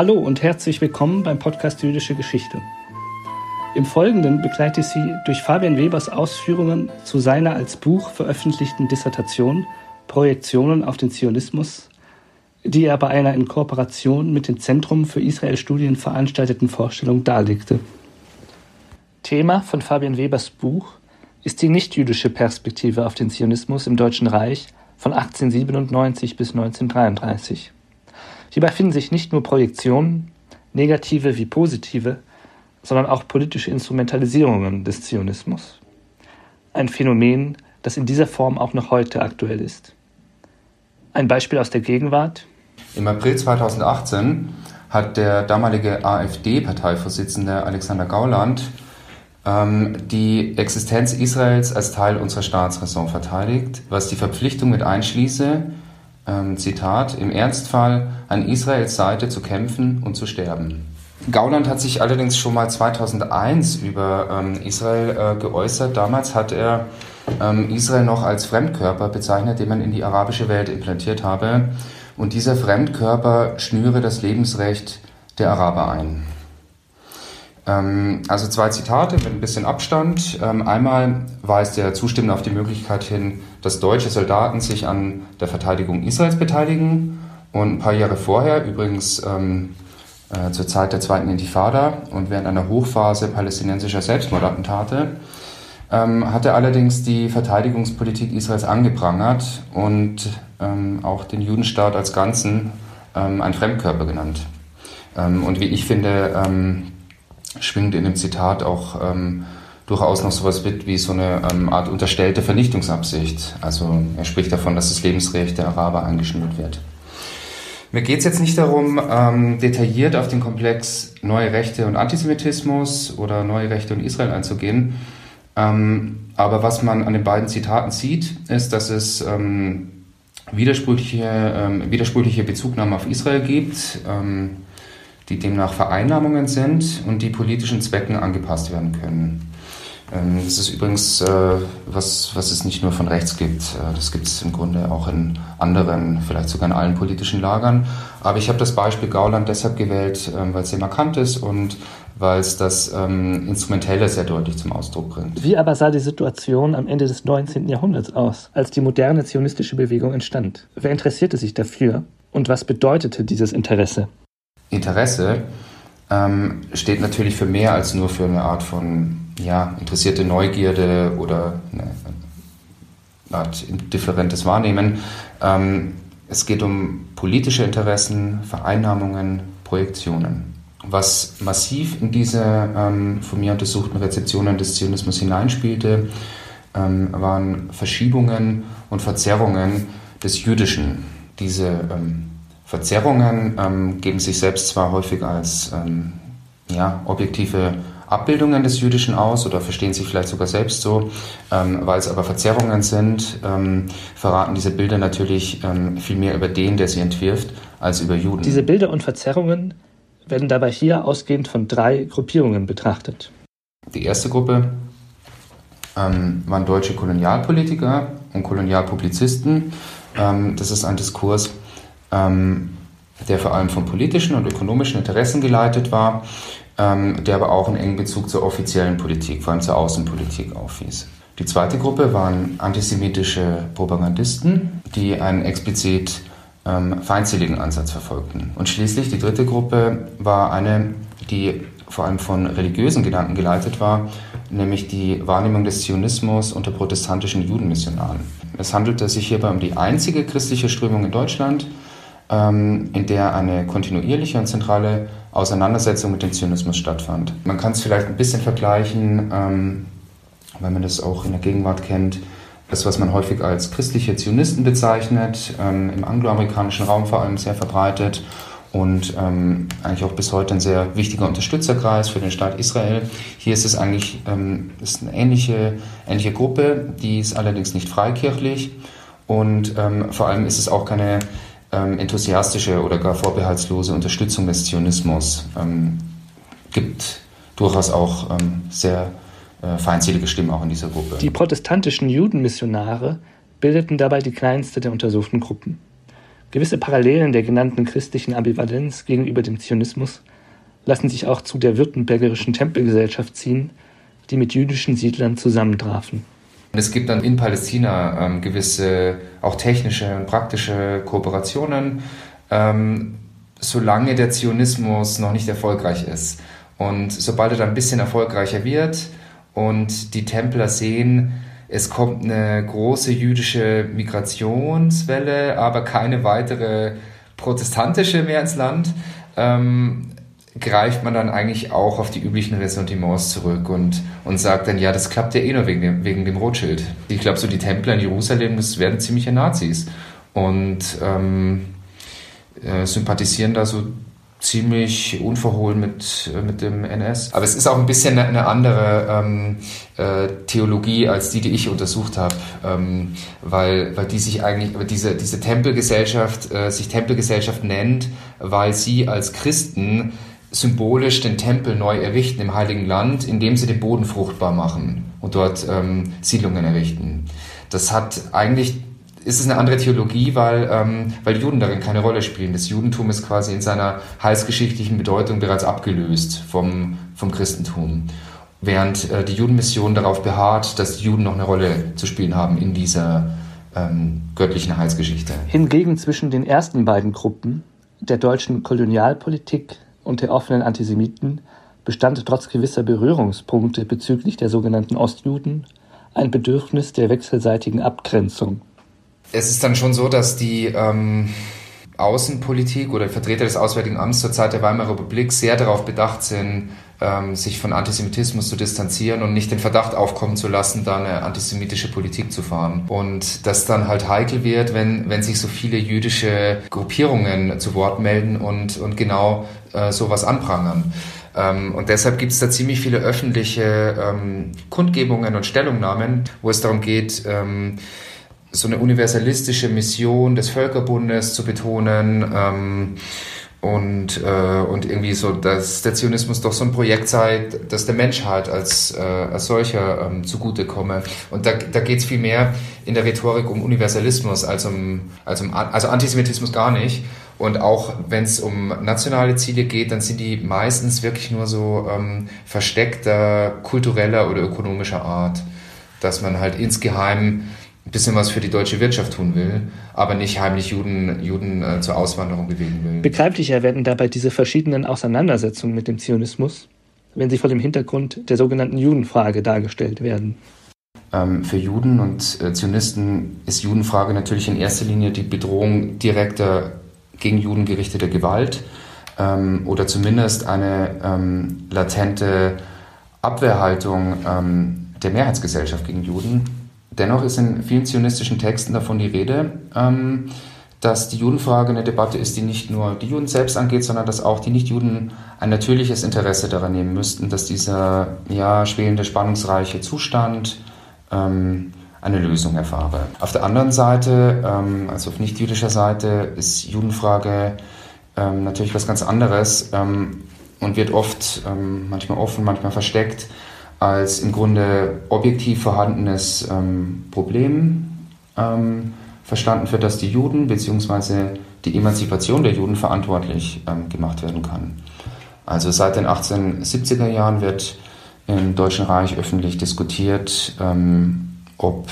Hallo und herzlich willkommen beim Podcast Jüdische Geschichte. Im Folgenden begleite ich Sie durch Fabian Webers Ausführungen zu seiner als Buch veröffentlichten Dissertation Projektionen auf den Zionismus, die er bei einer in Kooperation mit dem Zentrum für Israel-Studien veranstalteten Vorstellung darlegte. Thema von Fabian Webers Buch ist die nichtjüdische Perspektive auf den Zionismus im Deutschen Reich von 1897 bis 1933. Hierbei finden sich nicht nur Projektionen, negative wie positive, sondern auch politische Instrumentalisierungen des Zionismus. Ein Phänomen, das in dieser Form auch noch heute aktuell ist. Ein Beispiel aus der Gegenwart. Im April 2018 hat der damalige AfD-Parteivorsitzende Alexander Gauland ähm, die Existenz Israels als Teil unserer Staatsräson verteidigt, was die Verpflichtung mit einschließe, Zitat, im Ernstfall an Israels Seite zu kämpfen und zu sterben. Gauland hat sich allerdings schon mal 2001 über ähm, Israel äh, geäußert. Damals hat er ähm, Israel noch als Fremdkörper bezeichnet, den man in die arabische Welt implantiert habe. Und dieser Fremdkörper schnüre das Lebensrecht der Araber ein. Ähm, also zwei Zitate mit ein bisschen Abstand. Ähm, einmal weist er zustimmend auf die Möglichkeit hin, dass deutsche Soldaten sich an der Verteidigung Israels beteiligen. Und ein paar Jahre vorher, übrigens ähm, äh, zur Zeit der zweiten Intifada und während einer Hochphase palästinensischer Selbstmordattentate, hat er allerdings die Verteidigungspolitik Israels angeprangert und auch den Judenstaat als Ganzen ein Fremdkörper genannt. und wie ich finde, schwingt in dem Zitat auch ähm, durchaus noch sowas mit wie so eine ähm, Art unterstellte Vernichtungsabsicht. Also er spricht davon, dass das Lebensrecht der Araber eingeschnürt wird. Mir geht es jetzt nicht darum, ähm, detailliert auf den Komplex neue Rechte und Antisemitismus oder neue Rechte und Israel einzugehen. Ähm, aber was man an den beiden Zitaten sieht, ist, dass es ähm, widersprüchliche, ähm, widersprüchliche Bezugnahmen auf Israel gibt die demnach Vereinnahmungen sind und die politischen Zwecken angepasst werden können. Ähm, das ist übrigens äh, was, was es nicht nur von rechts gibt. Äh, das gibt es im Grunde auch in anderen, vielleicht sogar in allen politischen Lagern. Aber ich habe das Beispiel Gauland deshalb gewählt, ähm, weil es sehr markant ist und weil es das ähm, Instrumentelle sehr deutlich zum Ausdruck bringt. Wie aber sah die Situation am Ende des 19. Jahrhunderts aus, als die moderne zionistische Bewegung entstand? Wer interessierte sich dafür und was bedeutete dieses Interesse? Interesse ähm, steht natürlich für mehr als nur für eine Art von ja, interessierte Neugierde oder eine, Art differentes Wahrnehmen. Ähm, es geht um politische Interessen, Vereinnahmungen, Projektionen. Was massiv in diese ähm, von mir untersuchten Rezeptionen des Zionismus hineinspielte, ähm, waren Verschiebungen und Verzerrungen des Jüdischen. Diese ähm, Verzerrungen ähm, geben sich selbst zwar häufig als ähm, ja, objektive Abbildungen des Jüdischen aus oder verstehen sich vielleicht sogar selbst so, ähm, weil es aber Verzerrungen sind, ähm, verraten diese Bilder natürlich ähm, viel mehr über den, der sie entwirft, als über Juden. Diese Bilder und Verzerrungen werden dabei hier ausgehend von drei Gruppierungen betrachtet. Die erste Gruppe ähm, waren deutsche Kolonialpolitiker und Kolonialpublizisten. das ist ein Diskurs, ähm, der vor allem von politischen und ökonomischen Interessen geleitet war, ähm, der aber auch einen engen Bezug zur offiziellen Politik, vor allem zur Außenpolitik aufwies. Die zweite Gruppe waren antisemitische Propagandisten, die einen explizit ähm, feindseligen Ansatz verfolgten. Und schließlich die dritte Gruppe war eine, die vor allem von religiösen Gedanken geleitet war, nämlich die Wahrnehmung des Zionismus unter protestantischen Judenmissionaren. Es handelte sich hierbei um die einzige christliche Strömung in Deutschland, in der eine kontinuierliche und zentrale Auseinandersetzung mit dem Zionismus stattfand. Man kann es vielleicht ein bisschen vergleichen, ähm, weil man das auch in der Gegenwart kennt, das, was man häufig als christliche Zionisten bezeichnet, ähm, im angloamerikanischen Raum vor allem sehr verbreitet und ähm, eigentlich auch bis heute ein sehr wichtiger Unterstützerkreis für den Staat Israel. Hier ist es eigentlich ähm, ist eine ähnliche, ähnliche Gruppe, die ist allerdings nicht freikirchlich und ähm, vor allem ist es auch keine ähm, enthusiastische oder gar vorbehaltslose Unterstützung des Zionismus. Ähm, gibt durchaus auch ähm, sehr äh, feindselige Stimmen auch in dieser Gruppe. Die protestantischen Judenmissionare bildeten dabei die kleinste der untersuchten Gruppen. Gewisse Parallelen der genannten christlichen Ambivalenz gegenüber dem Zionismus lassen sich auch zu der württembergischen Tempelgesellschaft ziehen, die mit jüdischen Siedlern zusammentrafen. Es gibt dann in Palästina ähm, gewisse auch technische und praktische Kooperationen, ähm, solange der Zionismus noch nicht erfolgreich ist. Und sobald er dann ein bisschen erfolgreicher wird und die Templer sehen, es kommt eine große jüdische Migrationswelle, aber keine weitere protestantische mehr ins Land, ähm, greift man dann eigentlich auch auf die üblichen Ressentiments zurück und, und sagt dann, ja, das klappt ja eh nur wegen dem, wegen dem Rothschild. Ich glaube, so die Templer in Jerusalem, das werden ziemliche Nazis und ähm, äh, sympathisieren da so ziemlich unverhohlen mit, äh, mit dem NS. Aber es ist auch ein bisschen eine, andere ähm, äh, Theologie als die, die ich untersucht habe, ähm, weil, weil die sich eigentlich, diese, diese Tempelgesellschaft äh, sich Tempelgesellschaft nennt, weil sie als Christen symbolisch den Tempel neu errichten im Heiligen Land, indem sie den Boden fruchtbar machen und dort ähm, Siedlungen errichten. Das hat eigentlich ist es eine andere Theologie, weil, ähm, weil Juden darin keine Rolle spielen. Das Judentum ist quasi in seiner heilsgeschichtlichen Bedeutung bereits abgelöst vom, vom Christentum. Während äh, die Judenmission darauf beharrt, dass die Juden noch eine Rolle zu spielen haben in dieser ähm, göttlichen Heilsgeschichte. Hingegen zwischen den ersten beiden Gruppen, der deutschen Kolonialpolitik und der offenen Antisemiten bestand trotz gewisser Berührungspunkte bezüglich der sogenannten Ostjuden ein Bedürfnis der wechselseitigen Abgrenzung. Es ist dann schon so, dass die ähm, Außenpolitik oder Vertreter des Auswärtigen Amts zur Zeit der Weimarer Republik sehr darauf bedacht sind, ähm, sich von Antisemitismus zu distanzieren und nicht den Verdacht aufkommen zu lassen, da eine antisemitische Politik zu fahren. Und das dann halt heikel wird, wenn, wenn sich so viele jüdische Gruppierungen zu Wort melden und, und genau äh, sowas anprangern. Ähm, und deshalb gibt es da ziemlich viele öffentliche ähm, Kundgebungen und Stellungnahmen, wo es darum geht, ähm, so eine universalistische Mission des Völkerbundes zu betonen. Ähm, und, äh, und irgendwie so, dass der Zionismus doch so ein Projekt sei, das der Menschheit als, äh, als solcher ähm, zugutekomme. Und da, da geht es viel mehr in der Rhetorik um Universalismus als um, als um also Antisemitismus gar nicht. Und auch wenn es um nationale Ziele geht, dann sind die meistens wirklich nur so ähm, versteckter kultureller oder ökonomischer Art, dass man halt insgeheim ein bisschen was für die deutsche Wirtschaft tun will, aber nicht heimlich Juden, Juden äh, zur Auswanderung bewegen will. Begreiflicher werden dabei diese verschiedenen Auseinandersetzungen mit dem Zionismus, wenn sie vor dem Hintergrund der sogenannten Judenfrage dargestellt werden. Ähm, für Juden und äh, Zionisten ist Judenfrage natürlich in erster Linie die Bedrohung direkter gegen Juden gerichteter Gewalt ähm, oder zumindest eine ähm, latente Abwehrhaltung ähm, der Mehrheitsgesellschaft gegen Juden. Dennoch ist in vielen zionistischen Texten davon die Rede, ähm, dass die Judenfrage eine Debatte ist, die nicht nur die Juden selbst angeht, sondern dass auch die Nichtjuden ein natürliches Interesse daran nehmen müssten, dass dieser ja, schwelende, spannungsreiche Zustand ähm, eine Lösung erfahre. Auf der anderen Seite, ähm, also auf nichtjüdischer Seite, ist Judenfrage ähm, natürlich was ganz anderes ähm, und wird oft, manchmal offen, manchmal versteckt, als im Grunde objektiv vorhandenes Problem verstanden, für das die Juden bzw. die Emanzipation der Juden verantwortlich gemacht werden kann. Also seit den 1870er Jahren wird im Deutschen Reich öffentlich diskutiert, ähm, ob,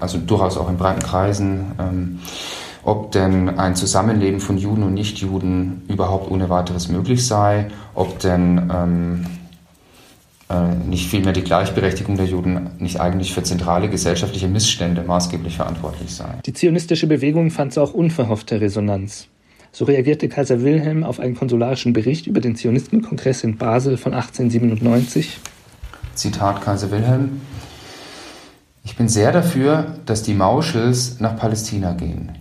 also durchaus auch in breiten Kreisen, ähm, ob denn ein Zusammenleben von Juden und Nichtjuden überhaupt ohne weiteres möglich sei, ob denn ähm, äh, nicht vielmehr die Gleichberechtigung der Juden nicht eigentlich für zentrale gesellschaftliche Missstände maßgeblich verantwortlich sei. Die zionistische Bewegung fand auch unverhoffte Resonanz. So reagierte Kaiser Wilhelm auf einen konsularischen Bericht über den Zionistenkongress in Basel von 1897. Zitat Kaiser Wilhelm. Ich bin sehr dafür, dass die Mauschels nach Palästina gehen.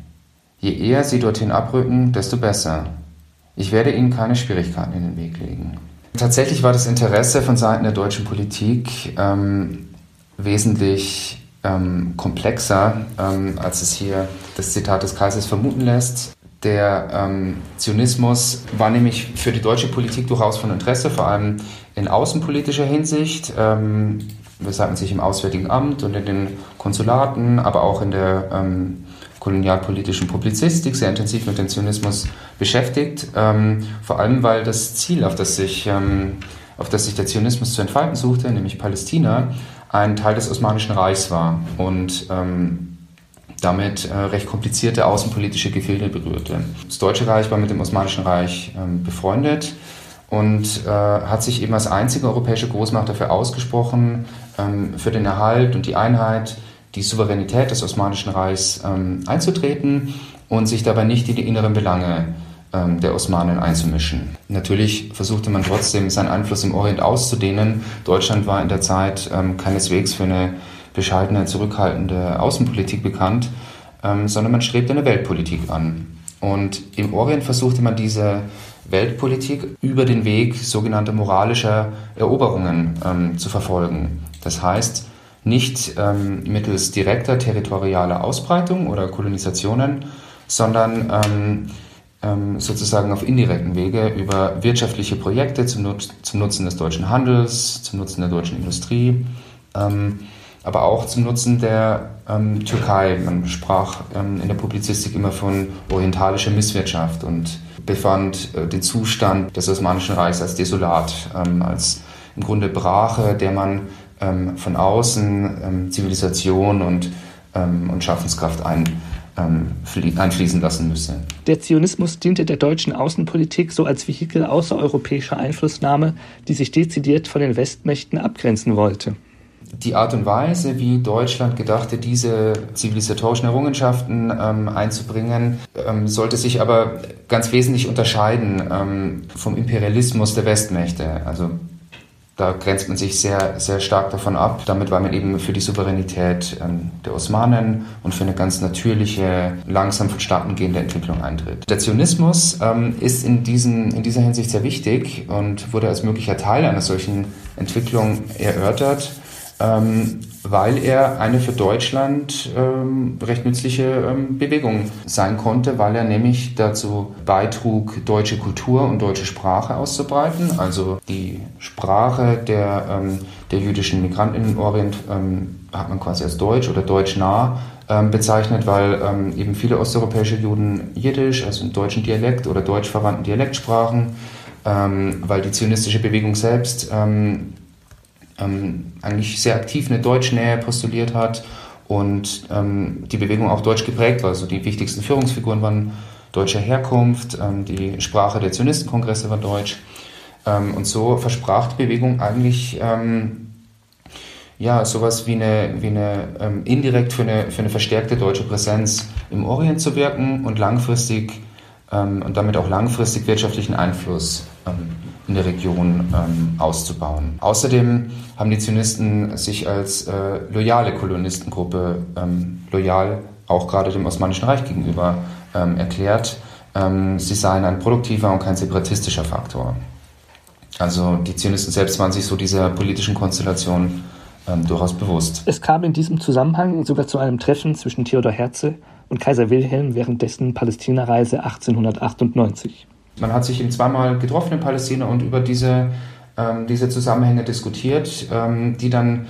Je eher sie dorthin abrücken, desto besser. Ich werde ihnen keine Schwierigkeiten in den Weg legen. Tatsächlich war das Interesse von Seiten der deutschen Politik ähm, wesentlich ähm, komplexer, ähm, als es hier das Zitat des Kaisers vermuten lässt. Der ähm, Zionismus war nämlich für die deutsche Politik durchaus von Interesse, vor allem in außenpolitischer Hinsicht, ähm, weshalb man sich im Auswärtigen Amt und in den Konsulaten, aber auch in der ähm, kolonialpolitischen Publizistik sehr intensiv mit dem Zionismus beschäftigt, ähm, vor allem weil das Ziel, auf das sich, ähm, auf das sich der Zionismus zu entfalten suchte, nämlich Palästina, ein Teil des Osmanischen Reichs war und ähm, damit äh, recht komplizierte außenpolitische Gefilde berührte. Das Deutsche Reich war mit dem Osmanischen Reich ähm, befreundet und äh, hat sich eben als einzige europäische Großmacht dafür ausgesprochen, für den Erhalt und die Einheit, die Souveränität des Osmanischen Reichs ähm, einzutreten und sich dabei nicht in die inneren Belange ähm, der Osmanen einzumischen. Natürlich versuchte man trotzdem, seinen Einfluss im Orient auszudehnen. Deutschland war in der Zeit ähm, keineswegs für eine bescheidene, zurückhaltende Außenpolitik bekannt, ähm, sondern man strebte eine Weltpolitik an. Und im Orient versuchte man diese Weltpolitik über den Weg sogenannter moralischer Eroberungen ähm, zu verfolgen. Das heißt, nicht ähm, mittels direkter territorialer Ausbreitung oder Kolonisationen, sondern ähm, ähm, sozusagen auf indirekten Wege über wirtschaftliche Projekte zum, Nut zum, Nutzen des deutschen Handels, zum Nutzen der deutschen Industrie, ähm, aber auch zum Nutzen der ähm, Türkei. Man sprach ähm, in der Publizistik immer von orientalischer Misswirtschaft und befand äh, den Zustand des Osmanischen Reichs als desolat, als im Grunde Brache, der man ähm, von außen Zivilisation und, und Schaffenskraft ein ähm, einfließen lassen müsse. Der Zionismus diente der deutschen Außenpolitik so als Vehikel außereuropäischer Einflussnahme, die sich dezidiert von den Westmächten abgrenzen wollte. Die Art und Weise, wie Deutschland gedachte, diese zivilisatorischen Errungenschaften ähm, einzubringen, ähm, sollte sich aber ganz wesentlich unterscheiden ähm, vom Imperialismus der Westmächte. Also da grenzt man sich sehr, sehr stark davon ab. Damit war man eben für die Souveränität ähm, der Osmanen und für eine ganz natürliche, langsam vonstatten gehende Entwicklung eintritt. Der Zionismus ähm, ist in, diesen, in dieser Hinsicht sehr wichtig und wurde als möglicher Teil einer solchen Entwicklung erörtert ähm, weil er eine für Deutschland ähm, recht nützliche ähm, Bewegung sein konnte, weil er nämlich dazu beitrug, deutsche Kultur und deutsche Sprache auszubreiten. Also die Sprache der, ähm, der jüdischen Migranten im Orient ähm, hat man quasi als deutsch oder deutschnah ähm, bezeichnet, weil eben viele osteuropäische Juden Jiddisch, also einen deutschen Dialekt oder deutsch verwandten Dialekt sprachen, weil die zionistische Bewegung selbst ähm, eigentlich sehr aktiv eine Deutschnähe postuliert hat und ähm, die Bewegung auch deutsch geprägt war. Also die wichtigsten Führungsfiguren waren deutscher Herkunft, ähm, die Sprache der Zionistenkongresse war deutsch. Ähm, und so versprach die Bewegung eigentlich ähm, ja, sowas wie eine, wie eine ähm, indirekt für eine, für eine verstärkte deutsche Präsenz im Orient zu wirken und langfristig und damit auch langfristig wirtschaftlichen Einfluss in der Region ähm, auszubauen. Außerdem haben die Zionisten sich als äh, loyale Kolonistengruppe ähm, loyal auch gerade dem Osmanischen Reich gegenüber ähm, erklärt. Ähm, sie seien ein produktiver und kein separatistischer Faktor. Also die Zionisten selbst waren sich so dieser politischen Konstellation ähm, durchaus bewusst. Es kam in diesem Zusammenhang sogar zu einem Treffen zwischen Theodor Herzl und Kaiser Wilhelm während dessen Palästinareise 1898. Man hat sich eben zweimal getroffen in Palästina und über diese, ähm, diese Zusammenhänge diskutiert, ähm, die dann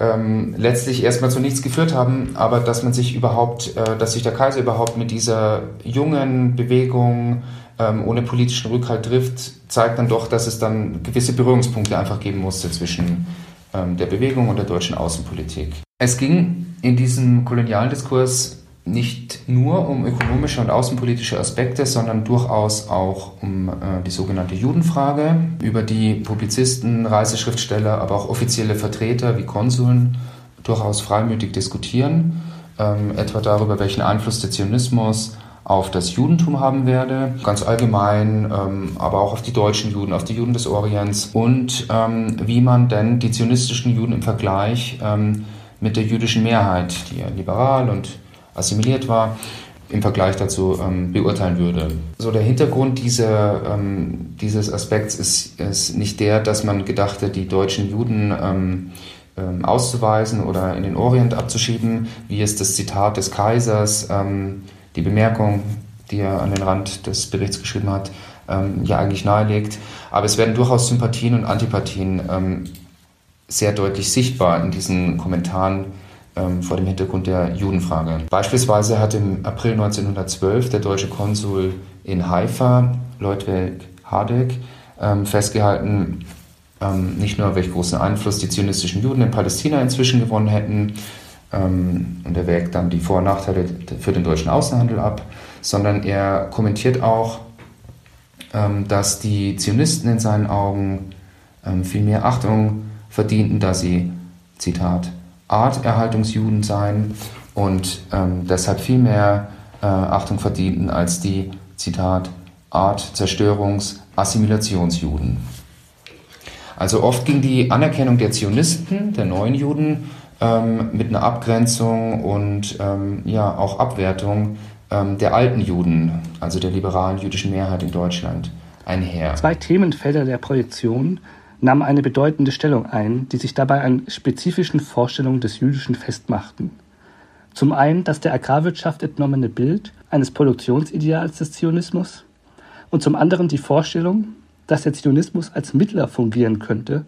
ähm, letztlich erstmal zu nichts geführt haben, aber dass man sich überhaupt, äh, dass sich der Kaiser überhaupt mit dieser jungen Bewegung ähm, ohne politischen Rückhalt trifft, zeigt dann doch, dass es dann gewisse Berührungspunkte einfach geben musste zwischen ähm, der Bewegung und der deutschen Außenpolitik. Es ging in diesem kolonialen Diskurs nicht nur um ökonomische und außenpolitische Aspekte, sondern durchaus auch um äh, die sogenannte Judenfrage, über die Publizisten, Reiseschriftsteller, aber auch offizielle Vertreter wie Konsuln durchaus freimütig diskutieren, ähm, etwa darüber, welchen Einfluss der Zionismus auf das Judentum haben werde, ganz allgemein, ähm, aber auch auf die deutschen Juden, auf die Juden des Orients. Und ähm, wie man denn die zionistischen Juden im Vergleich ähm, mit der jüdischen Mehrheit, die ja liberal und assimiliert war, im Vergleich dazu ähm, beurteilen würde. So der Hintergrund dieser, ähm, dieses Aspekts ist, ist nicht der, dass man gedachte, die deutschen Juden ähm, ähm auszuweisen oder in den Orient abzuschieben, wie es das Zitat des Kaisers, ähm, die Bemerkung, die er an den Rand des Berichts geschrieben hat, ähm, ja eigentlich nahelegt. Aber es werden durchaus Sympathien und Antipathien sehr deutlich sichtbar in diesen Kommentaren ähm, vor dem Hintergrund der Judenfrage. Beispielsweise hat im April 1912 der deutsche Konsul in Haifa, Leutweg Hadek, ähm, festgehalten, ähm, nicht nur welch großen Einfluss die zionistischen Juden in Palästina inzwischen gewonnen hätten, ähm, und er wägt dann die Vor- und Nachteile für den deutschen Außenhandel ab, sondern er kommentiert auch, ähm, dass die Zionisten in seinen Augen ähm, viel mehr Achtung verdienten, da sie, Zitat, Arterhaltungsjuden seien und ähm, deshalb viel mehr äh, Achtung verdienten als die, Zitat, Artzerstörungs-, Assimilationsjuden. Also oft ging die Anerkennung der Zionisten, der neuen Juden, ähm, mit einer Abgrenzung und ähm, ja auch Abwertung ähm, der alten Juden, also der liberalen jüdischen Mehrheit in Deutschland, einher. Zwei Themenfelder der Projektion nahmen eine bedeutende Stellung ein, die sich dabei an spezifischen Vorstellungen des Jüdischen festmachten. Zum einen das der Agrarwirtschaft entnommene Bild eines Produktionsideals des Zionismus und zum anderen die Vorstellung, dass der Zionismus als Mittler fungieren könnte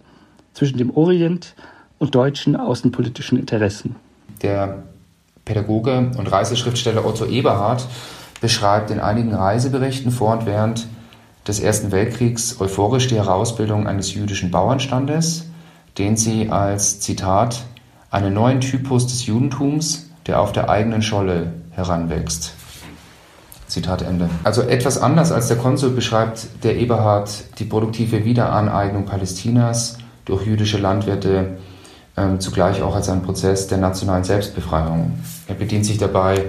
zwischen dem Orient und deutschen außenpolitischen Interessen. Der Pädagoge und Reiseschriftsteller Otto Eberhard beschreibt in einigen Reiseberichten vor und während des Ersten Weltkriegs euphorisch die Herausbildung eines jüdischen Bauernstandes, den sie als Zitat einen neuen Typus des Judentums, der auf der eigenen Scholle heranwächst. Zitat Ende. Also etwas anders als der Konsul beschreibt der Eberhard die produktive Wiederaneignung Palästinas durch jüdische Landwirte ähm, zugleich auch als einen Prozess der nationalen Selbstbefreiung. Er bedient sich dabei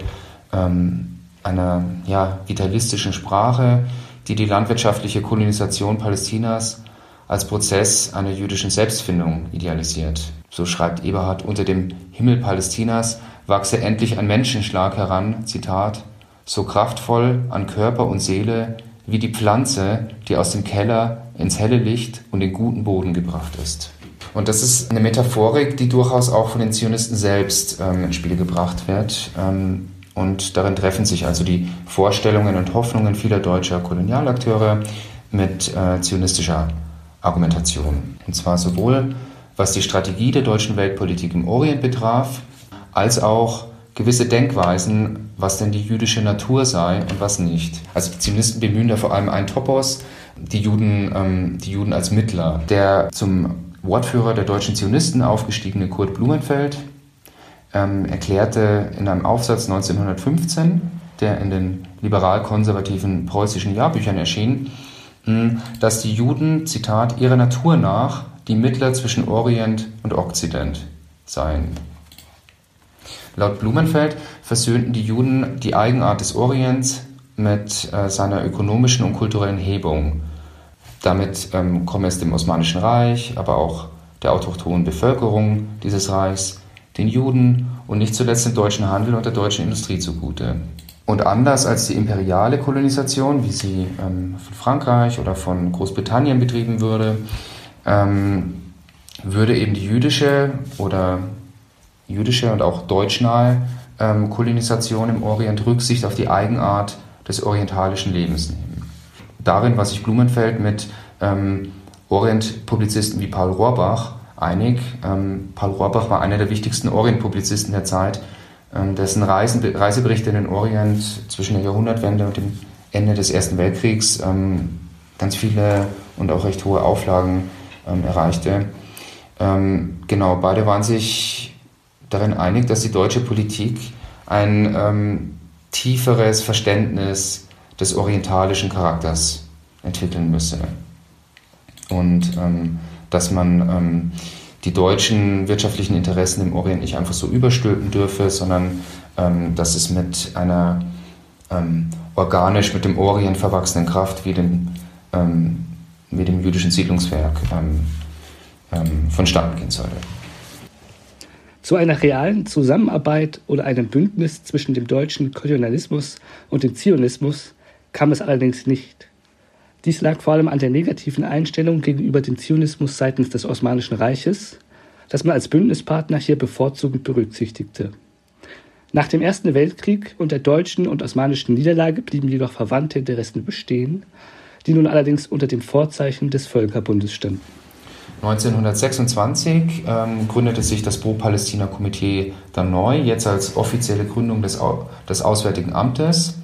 ähm, einer ja, vitalistischen Sprache, die die landwirtschaftliche Kolonisation Palästinas als Prozess einer jüdischen Selbstfindung idealisiert. So schreibt Eberhard, unter dem Himmel Palästinas wachse endlich ein Menschenschlag heran, Zitat, so kraftvoll an Körper und Seele wie die Pflanze, die aus dem Keller ins helle Licht und den guten Boden gebracht ist. Und das ist eine Metaphorik, die durchaus auch von den Zionisten selbst ähm, ins Spiel gebracht wird. Ähm, und darin treffen sich also die Vorstellungen und Hoffnungen vieler deutscher Kolonialakteure mit äh, zionistischer Argumentation. Und zwar sowohl was die Strategie der deutschen Weltpolitik im Orient betraf, als auch gewisse Denkweisen, was denn die jüdische Natur sei und was nicht. Also die Zionisten bemühen da vor allem einen Topos, die Juden, ähm, die Juden als Mittler. Der zum Wortführer der deutschen Zionisten aufgestiegene Kurt Blumenfeld ähm, erklärte in einem Aufsatz 1915, der in den liberal-konservativen preußischen Jahrbüchern erschien, hm, dass die Juden, Zitat, ihrer Natur nach die Mittler zwischen Orient und Okzident seien. Laut Blumenfeld versöhnten die Juden die Eigenart des Orients mit äh, seiner ökonomischen und kulturellen Hebung damit ähm, komme es dem Osmanischen Reich, aber auch der autochthonen Bevölkerung dieses Reichs, den Juden und nicht zuletzt dem deutschen Handel und der deutschen Industrie zugute. Und anders als die imperiale Kolonisation, wie sie ähm, von Frankreich oder von Großbritannien betrieben würde, ähm, würde eben die jüdische oder jüdische und auch deutschnahe ähm, Kolonisation im Orient Rücksicht auf die Eigenart des orientalischen Lebens nehmen darin war sich Blumenfeld mit ähm, Orient-Publizisten wie Paul Rohrbach einig. Ähm, Paul Rohrbach war einer der wichtigsten Orient-Publizisten der Zeit, ähm, dessen Reisen, Reiseberichte in den Orient zwischen der Jahrhundertwende und dem Ende des Ersten Weltkriegs ähm, ganz viele und auch recht hohe Auflagen ähm, erreichte. Ähm, genau, beide waren sich darin einig, dass die deutsche Politik ein tieferes Verständnis des orientalischen Charakters entwickeln müsse. Und ähm, dass man ähm, die deutschen wirtschaftlichen Interessen im Orient nicht einfach so überstülpen dürfe, sondern ähm, dass es mit einer ähm, organisch mit dem Orient verwachsenen Kraft wie dem, ähm, wie dem jüdischen Siedlungswerk ähm, vonstatten gehen sollte. Zu einer realen Zusammenarbeit oder einem Bündnis zwischen dem deutschen Kolonialismus und dem Zionismus kam es allerdings nicht. Dies lag vor allem an der negativen Einstellung gegenüber dem Zionismus seitens des Osmanischen Reiches, das man als Bündnispartner hier bevorzugend berücksichtigte. Nach dem Ersten Weltkrieg und der deutschen und osmanischen Niederlage blieben jedoch verwandte Interessen bestehen, die nun allerdings unter dem Vorzeichen des Völkerbundes standen. 1926 ähm, gründete sich das Pro-Palästina-Komitee dann neu, jetzt als offizielle Gründung des, des Auswärtigen Amtes.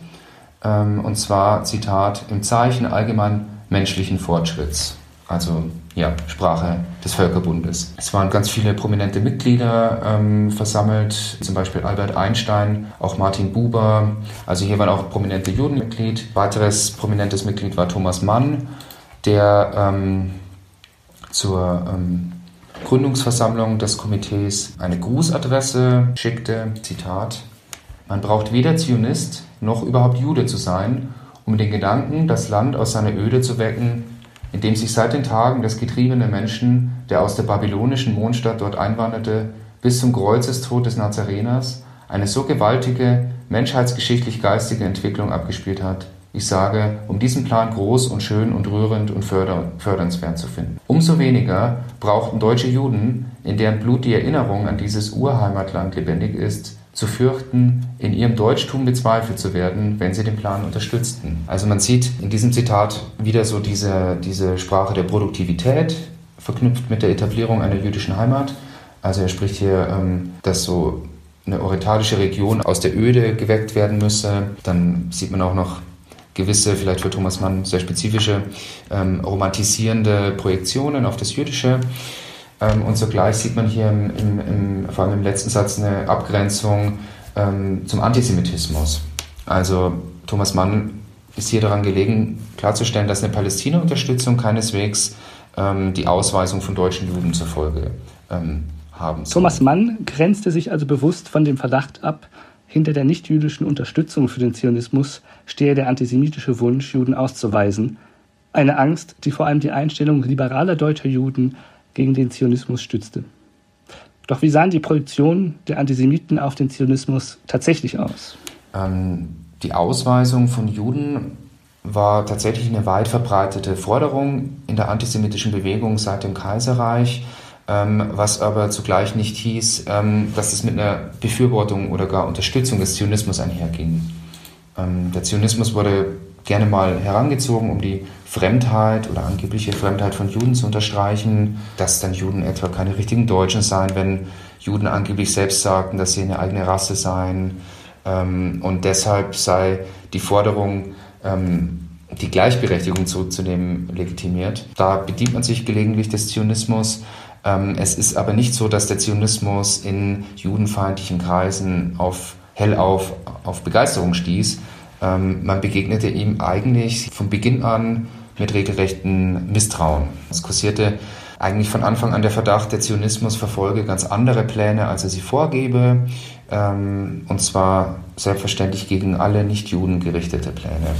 Ähm, und zwar, Zitat, im Zeichen allgemein menschlichen Fortschritts. Also ja, Sprache des Völkerbundes. Es waren ganz viele prominente Mitglieder ähm, versammelt, zum Beispiel Albert Einstein, auch Martin Buber. Also hier waren auch prominente Judenmitglied. Weiteres prominentes Mitglied war Thomas Mann, der ähm, zur ähm, Gründungsversammlung des Komitees eine Grußadresse schickte. Zitat: Man braucht weder Zionist noch überhaupt Jude zu sein, um den Gedanken, das Land aus seiner Öde zu wecken, in dem sich seit den Tagen des getriebenen Menschen, der aus der babylonischen Mondstadt dort einwanderte, bis zum Kreuzestod des Nazareners, eine so gewaltige, menschheitsgeschichtlich geistige Entwicklung abgespielt hat, ich sage, um diesen Plan groß und schön und rührend und fördernswert zu finden. Umso weniger brauchten deutsche Juden, in deren Blut die Erinnerung an dieses Urheimatland lebendig ist, zu fürchten, in ihrem Deutschtum bezweifelt zu werden, wenn sie den Plan unterstützten. Also man sieht in diesem Zitat wieder so diese, diese Sprache der Produktivität, verknüpft mit der Etablierung einer jüdischen Heimat. Also er spricht hier, ähm, dass so eine orientalische Region aus der Öde geweckt werden müsse. Dann sieht man auch noch gewisse, vielleicht für Thomas Mann sehr spezifische, ähm, romantisierende Projektionen auf das Jüdische. Ähm, und zugleich sieht man hier im, im, im, vor allem im letzten Satz eine Abgrenzung ähm, zum Antisemitismus. Also Thomas Mann ist hier daran gelegen, klarzustellen, dass eine Palästina-Unterstützung keineswegs ähm, die Ausweisung von deutschen Juden zur Folge haben soll. Thomas Mann grenzte sich also bewusst von dem Verdacht ab, hinter der nichtjüdischen Unterstützung für den Zionismus stehe der antisemitische Wunsch, Juden auszuweisen, eine Angst, die vor allem die Einstellung liberaler deutscher Juden gegen den Zionismus stützte. Doch wie sahen die Projektionen der Antisemiten auf den Zionismus tatsächlich aus? Ähm, die Ausweisung von Juden war tatsächlich eine weit verbreitete Forderung in der antisemitischen Bewegung seit dem Kaiserreich, ähm, was aber zugleich nicht hieß, ähm, dass es mit einer Befürwortung oder gar Unterstützung des Zionismus einherging. Ähm, der Zionismus wurde gerne mal herangezogen, um die Fremdheit oder angebliche Fremdheit von Juden zu unterstreichen, dass dann Juden etwa keine richtigen Deutschen seien, wenn Juden angeblich selbst sagten, dass sie eine eigene Rasse seien. Ähm, und deshalb sei die Forderung, ähm, die Gleichberechtigung zurückzunehmen, legitimiert. Da bedient man sich gelegentlich des Zionismus. Ähm, es ist aber nicht so, dass der Zionismus in judenfeindlichen Kreisen auf hellauf auf Begeisterung stieß. Ähm, man begegnete ihm eigentlich von Beginn an mit regelrechten Misstrauen. Es kursierte eigentlich von Anfang an der Verdacht, der Zionismus verfolge ganz andere Pläne, als er sie vorgebe, ähm, und zwar selbstverständlich gegen alle Nichtjuden gerichtete Pläne.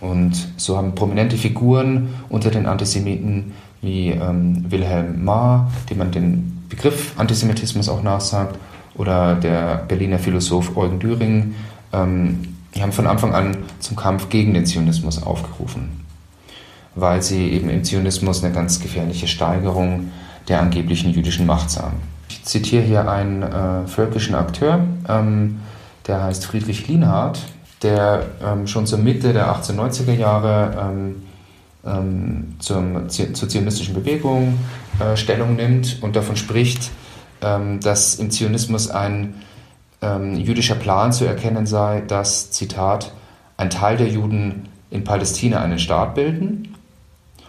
Und so haben prominente Figuren unter den Antisemiten wie ähm, Wilhelm Marr, dem man den Begriff Antisemitismus auch nachsagt, oder der Berliner Philosoph Eugen Düring, ähm, die haben von Anfang an zum Kampf gegen den Zionismus aufgerufen, weil sie eben im Zionismus eine ganz gefährliche Steigerung der angeblichen jüdischen Macht sahen. Ich zitiere hier einen äh, völkischen Akteur, ähm, der heißt Friedrich Lienhardt, der ähm, schon zur Mitte der 1890er Jahre ähm, ähm, zum, zur zionistischen Bewegung äh, Stellung nimmt und davon spricht, ähm, dass im Zionismus ein ähm, jüdischer Plan zu erkennen sei, dass, Zitat, ein Teil der Juden in Palästina einen Staat bilden,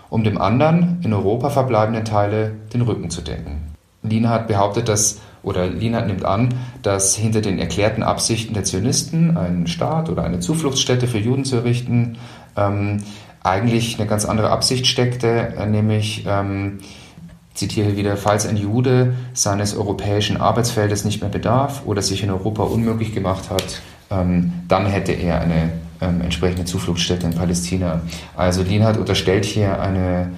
um dem anderen in Europa verbleibenden Teile den Rücken zu decken. Lienhardt behauptet, dass, oder Lienhardt nimmt an, dass hinter den erklärten Absichten der Zionisten, einen Staat oder eine Zufluchtsstätte für Juden zu errichten, ähm, eigentlich eine ganz andere Absicht steckte, äh, nämlich ähm, zitiere wieder, falls ein Jude seines europäischen Arbeitsfeldes nicht mehr bedarf oder sich in Europa unmöglich gemacht hat, ähm, dann hätte er eine ähm, entsprechende Zufluchtsstätte in Palästina. Also Lienhardt unterstellt hier eine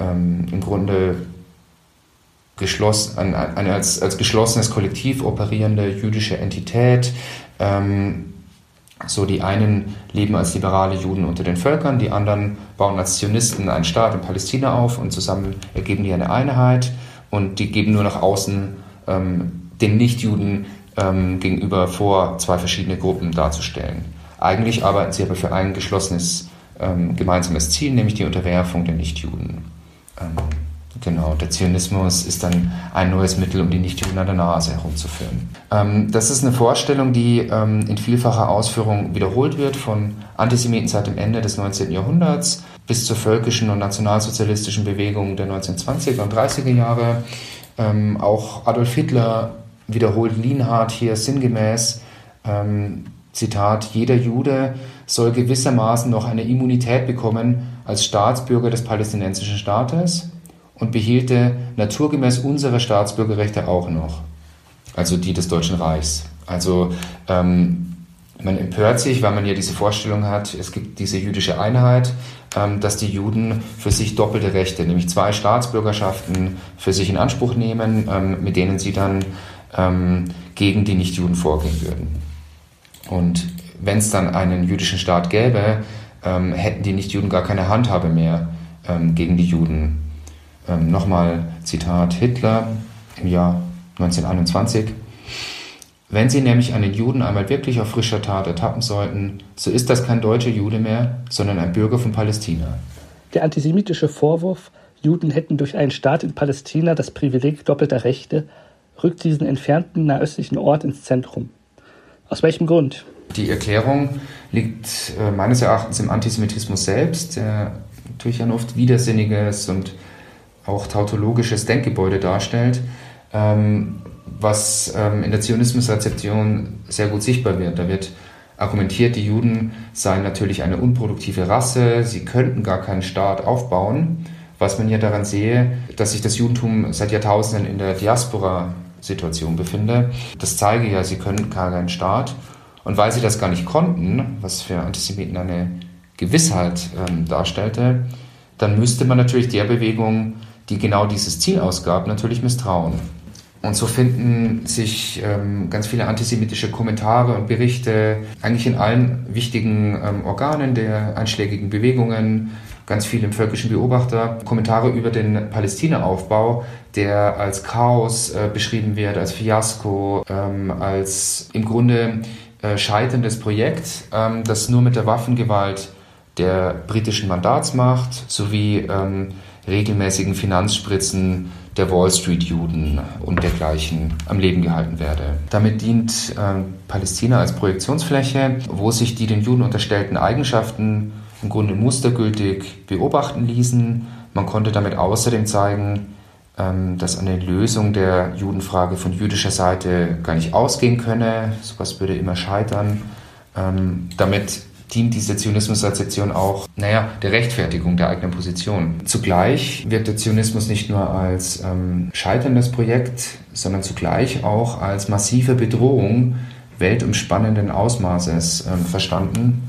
ähm, im Grunde geschlossen, eine, als, als geschlossenes Kollektiv operierende jüdische Entität, ähm, so die einen leben als liberale Juden unter den Völkern, die anderen bauen als Zionisten einen Staat in Palästina auf und zusammen ergeben die eine Einheit und die geben nur nach außen ähm, den Nichtjuden ähm, gegenüber vor, zwei verschiedene Gruppen darzustellen. Eigentlich arbeiten sie aber für ein geschlossenes ähm, gemeinsames Ziel, nämlich die Unterwerfung der Nichtjuden. Genau, der Zionismus ist dann ein neues Mittel, um die Nichtjuden an der Nase herumzuführen. Ähm, das ist eine Vorstellung, die ähm, in vielfacher Ausführung wiederholt wird von Antisemiten seit dem Ende des 19. Jahrhunderts bis zur völkischen und nationalsozialistischen Bewegung der 1920er und 30er Jahre. Ähm, auch Adolf Hitler wiederholt Lienhardt hier sinngemäß, ähm, Zitat, jeder Jude soll gewissermaßen noch eine Immunität bekommen als Staatsbürger des palästinensischen Staates und behielte naturgemäß unsere Staatsbürgerrechte auch noch, also die des Deutschen Reichs. Also ähm, man empört sich, weil man ja diese Vorstellung hat, es gibt diese jüdische Einheit, ähm, dass die Juden für sich doppelte Rechte, nämlich zwei Staatsbürgerschaften für sich in Anspruch nehmen, ähm, mit denen sie dann ähm, gegen die Nichtjuden vorgehen würden. Und wenn es dann einen jüdischen Staat gäbe, ähm, hätten die Nichtjuden gar keine Handhabe mehr ähm, gegen die Juden. Ähm, Nochmal Zitat Hitler im Jahr 1921. Wenn Sie nämlich einen Juden einmal wirklich auf frischer Tat ertappen sollten, so ist das kein deutscher Jude mehr, sondern ein Bürger von Palästina. Der antisemitische Vorwurf, Juden hätten durch einen Staat in Palästina das Privileg doppelter Rechte, rückt diesen entfernten nahöstlichen Ort ins Zentrum. Aus welchem Grund? Die Erklärung liegt äh, meines Erachtens im Antisemitismus selbst, der natürlich ein oft widersinniges und auch tautologisches Denkgebäude darstellt, ähm, was ähm, in der Zionismusrezeption sehr gut sichtbar wird. Da wird argumentiert, die Juden seien natürlich eine unproduktive Rasse, sie könnten gar keinen Staat aufbauen, was man ja daran sehe, dass sich das Judentum seit Jahrtausenden in der Diaspora-Situation befinde. Das zeige ja, sie können gar keinen Staat. Und weil sie das gar nicht konnten, was für Antisemiten eine Gewissheit ähm, darstellte, dann müsste man natürlich der Bewegung, die genau dieses Ziel ausgab, natürlich misstrauen. Und so finden sich ähm, ganz viele antisemitische Kommentare und Berichte eigentlich in allen wichtigen ähm, Organen der einschlägigen Bewegungen, ganz viel im völkischen Beobachter, Kommentare über den Palästina-Aufbau, der als Chaos äh, beschrieben wird, als Fiasko, ähm, als im Grunde äh, scheiterndes Projekt, ähm, das nur mit der Waffengewalt der britischen Mandatsmacht sowie ähm, regelmäßigen Finanzspritzen der Wall Street Juden und dergleichen am Leben gehalten werde. Damit dient äh, Palästina als Projektionsfläche, wo sich die den Juden unterstellten Eigenschaften im Grunde mustergültig beobachten ließen. Man konnte damit außerdem zeigen, ähm, dass eine Lösung der Judenfrage von jüdischer Seite gar nicht ausgehen könne. Sowas würde immer scheitern. Ähm, damit dient diese Zionismusrezeption auch, naja, der Rechtfertigung der eigenen Position. Zugleich wird der Zionismus nicht nur als ähm, scheiterndes Projekt, sondern zugleich auch als massive Bedrohung weltumspannenden Ausmaßes ähm, verstanden.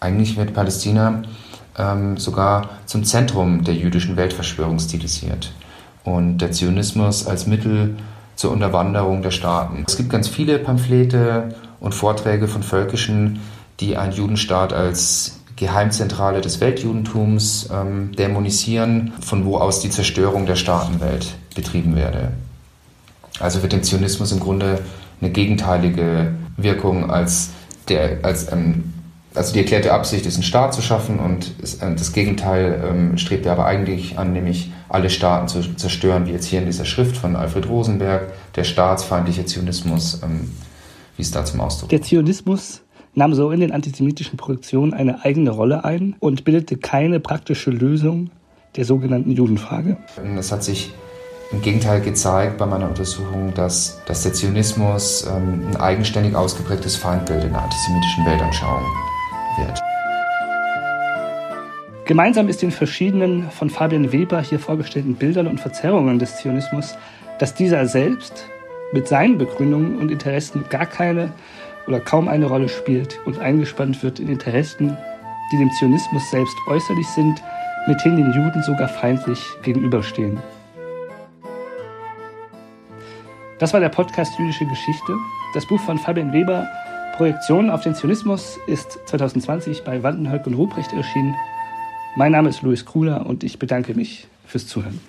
Eigentlich wird Palästina ähm, sogar zum Zentrum der jüdischen Weltverschwörung stilisiert und der Zionismus als Mittel zur Unterwanderung der Staaten. Es gibt ganz viele Pamphlete und Vorträge von Völkischen, die einen Judenstaat als Geheimzentrale des Weltjudentums ähm, dämonisieren, von wo aus die Zerstörung der Staatenwelt betrieben werde. Also wird dem Zionismus im Grunde eine gegenteilige Wirkung als, der, als ähm, also die erklärte Absicht ist, einen Staat zu schaffen und äh, das Gegenteil ähm, strebt er aber eigentlich an, nämlich alle Staaten zu zerstören, wie jetzt hier in dieser Schrift von Alfred Rosenberg, der staatsfeindliche Zionismus, ähm, wie es da zum Ausdruck Der Zionismus nahm so in den antisemitischen Produktionen eine eigene Rolle ein und bildete keine praktische Lösung der sogenannten Judenfrage. Es hat sich im Gegenteil gezeigt bei meiner Untersuchung, dass, dass der Zionismus ähm, ein eigenständig ausgeprägtes Feindbild in der antisemitischen Weltanschauung wird. Gemeinsam ist den verschiedenen von Fabian Weber hier vorgestellten Bildern und Verzerrungen des Zionismus, dass dieser selbst mit seinen Begründungen und Interessen gar keine oder kaum eine Rolle spielt und eingespannt wird in Interessen, die dem Zionismus selbst äußerlich sind, mithin den Juden sogar feindlich gegenüberstehen. Das war der Podcast Jüdische Geschichte. Das Buch von Fabian Weber, Projektion auf den Zionismus, ist 2020 bei Wandenhölk und Ruprecht erschienen. Mein Name ist Louis Kruler und ich bedanke mich fürs Zuhören.